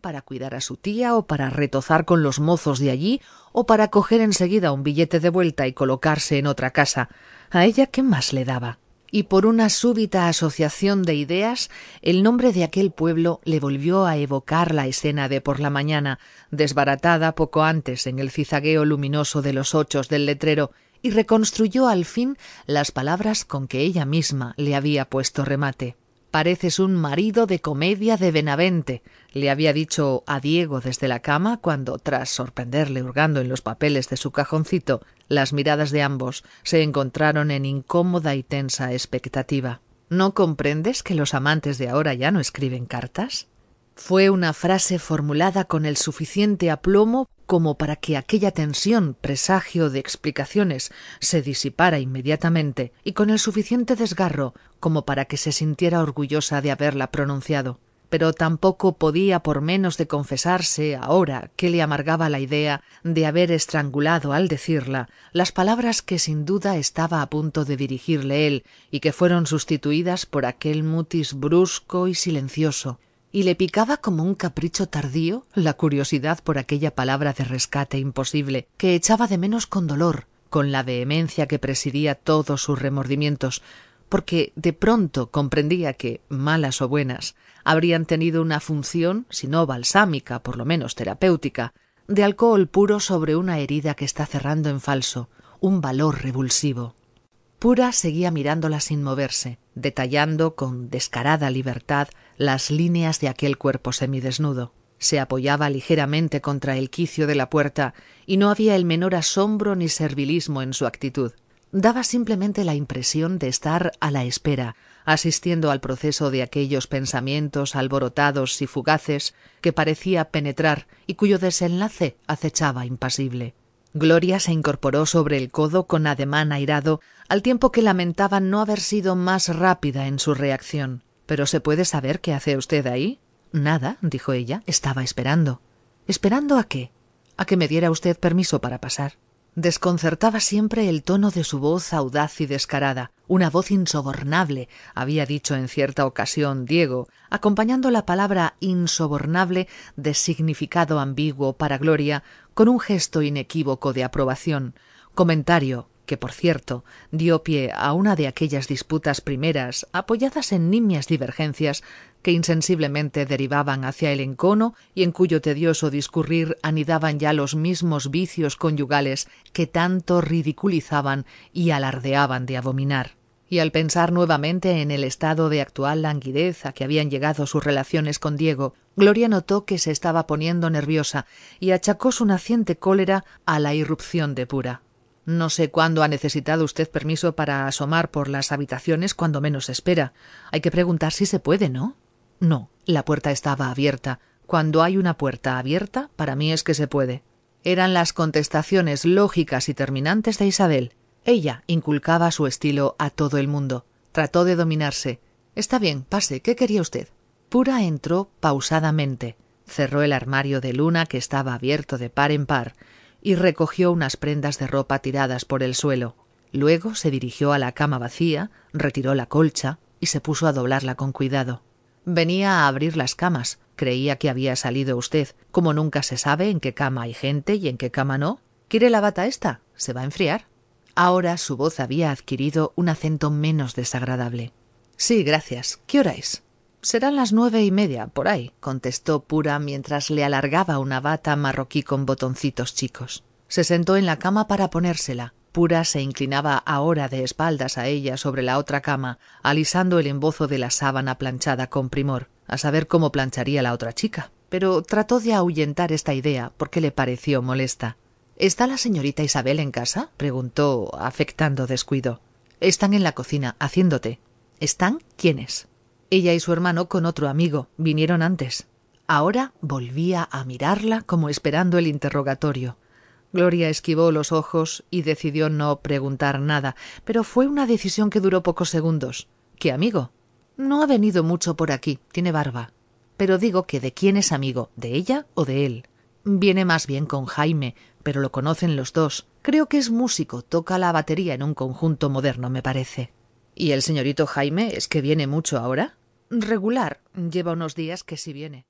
Para cuidar a su tía o para retozar con los mozos de allí o para coger enseguida un billete de vuelta y colocarse en otra casa. A ella qué más le daba. Y por una súbita asociación de ideas, el nombre de aquel pueblo le volvió a evocar la escena de por la mañana, desbaratada poco antes en el cizagueo luminoso de los ochos del letrero, y reconstruyó al fin las palabras con que ella misma le había puesto remate. Pareces un marido de comedia de Benavente, le había dicho a Diego desde la cama cuando, tras sorprenderle hurgando en los papeles de su cajoncito, las miradas de ambos se encontraron en incómoda y tensa expectativa. ¿No comprendes que los amantes de ahora ya no escriben cartas? Fue una frase formulada con el suficiente aplomo como para que aquella tensión, presagio de explicaciones, se disipara inmediatamente, y con el suficiente desgarro como para que se sintiera orgullosa de haberla pronunciado. Pero tampoco podía por menos de confesarse ahora que le amargaba la idea de haber estrangulado al decirla las palabras que sin duda estaba a punto de dirigirle él y que fueron sustituidas por aquel mutis brusco y silencioso, y le picaba como un capricho tardío la curiosidad por aquella palabra de rescate imposible que echaba de menos con dolor, con la vehemencia que presidía todos sus remordimientos, porque de pronto comprendía que, malas o buenas, habrían tenido una función, si no balsámica, por lo menos terapéutica, de alcohol puro sobre una herida que está cerrando en falso, un valor revulsivo. Pura seguía mirándola sin moverse, detallando con descarada libertad las líneas de aquel cuerpo semidesnudo. Se apoyaba ligeramente contra el quicio de la puerta y no había el menor asombro ni servilismo en su actitud. Daba simplemente la impresión de estar a la espera, asistiendo al proceso de aquellos pensamientos alborotados y fugaces que parecía penetrar y cuyo desenlace acechaba impasible. Gloria se incorporó sobre el codo con ademán airado, al tiempo que lamentaba no haber sido más rápida en su reacción. ¿Pero se puede saber qué hace usted ahí? Nada, dijo ella. Estaba esperando. ¿Esperando a qué? A que me diera usted permiso para pasar. Desconcertaba siempre el tono de su voz audaz y descarada, una voz insobornable, había dicho en cierta ocasión Diego, acompañando la palabra insobornable de significado ambiguo para Gloria con un gesto inequívoco de aprobación, comentario que, por cierto, dio pie a una de aquellas disputas primeras, apoyadas en nimias divergencias, que insensiblemente derivaban hacia el encono y en cuyo tedioso discurrir anidaban ya los mismos vicios conyugales que tanto ridiculizaban y alardeaban de abominar. Y al pensar nuevamente en el estado de actual languidez a que habían llegado sus relaciones con Diego, Gloria notó que se estaba poniendo nerviosa y achacó su naciente cólera a la irrupción de Pura. No sé cuándo ha necesitado usted permiso para asomar por las habitaciones cuando menos espera. Hay que preguntar si se puede, ¿no? No, la puerta estaba abierta. Cuando hay una puerta abierta, para mí es que se puede. Eran las contestaciones lógicas y terminantes de Isabel. Ella inculcaba su estilo a todo el mundo. Trató de dominarse. Está bien, pase. ¿Qué quería usted? Pura entró pausadamente. Cerró el armario de luna que estaba abierto de par en par y recogió unas prendas de ropa tiradas por el suelo. Luego se dirigió a la cama vacía, retiró la colcha y se puso a doblarla con cuidado. Venía a abrir las camas. Creía que había salido usted. Como nunca se sabe en qué cama hay gente y en qué cama no. ¿Quiere la bata esta? Se va a enfriar. Ahora su voz había adquirido un acento menos desagradable. Sí, gracias. ¿Qué hora es? Serán las nueve y media, por ahí, contestó Pura mientras le alargaba una bata marroquí con botoncitos chicos. Se sentó en la cama para ponérsela. Pura se inclinaba ahora de espaldas a ella sobre la otra cama, alisando el embozo de la sábana planchada con primor, a saber cómo plancharía la otra chica. Pero trató de ahuyentar esta idea porque le pareció molesta. ¿Está la señorita Isabel en casa? preguntó, afectando descuido. Están en la cocina, haciéndote. ¿Están quiénes? Ella y su hermano con otro amigo vinieron antes. Ahora volvía a mirarla como esperando el interrogatorio. Gloria esquivó los ojos y decidió no preguntar nada, pero fue una decisión que duró pocos segundos. ¿Qué amigo? No ha venido mucho por aquí, tiene barba. Pero digo que de quién es amigo, de ella o de él. Viene más bien con Jaime, pero lo conocen los dos. Creo que es músico, toca la batería en un conjunto moderno, me parece. ¿Y el señorito Jaime es que viene mucho ahora? Regular. Lleva unos días que sí viene.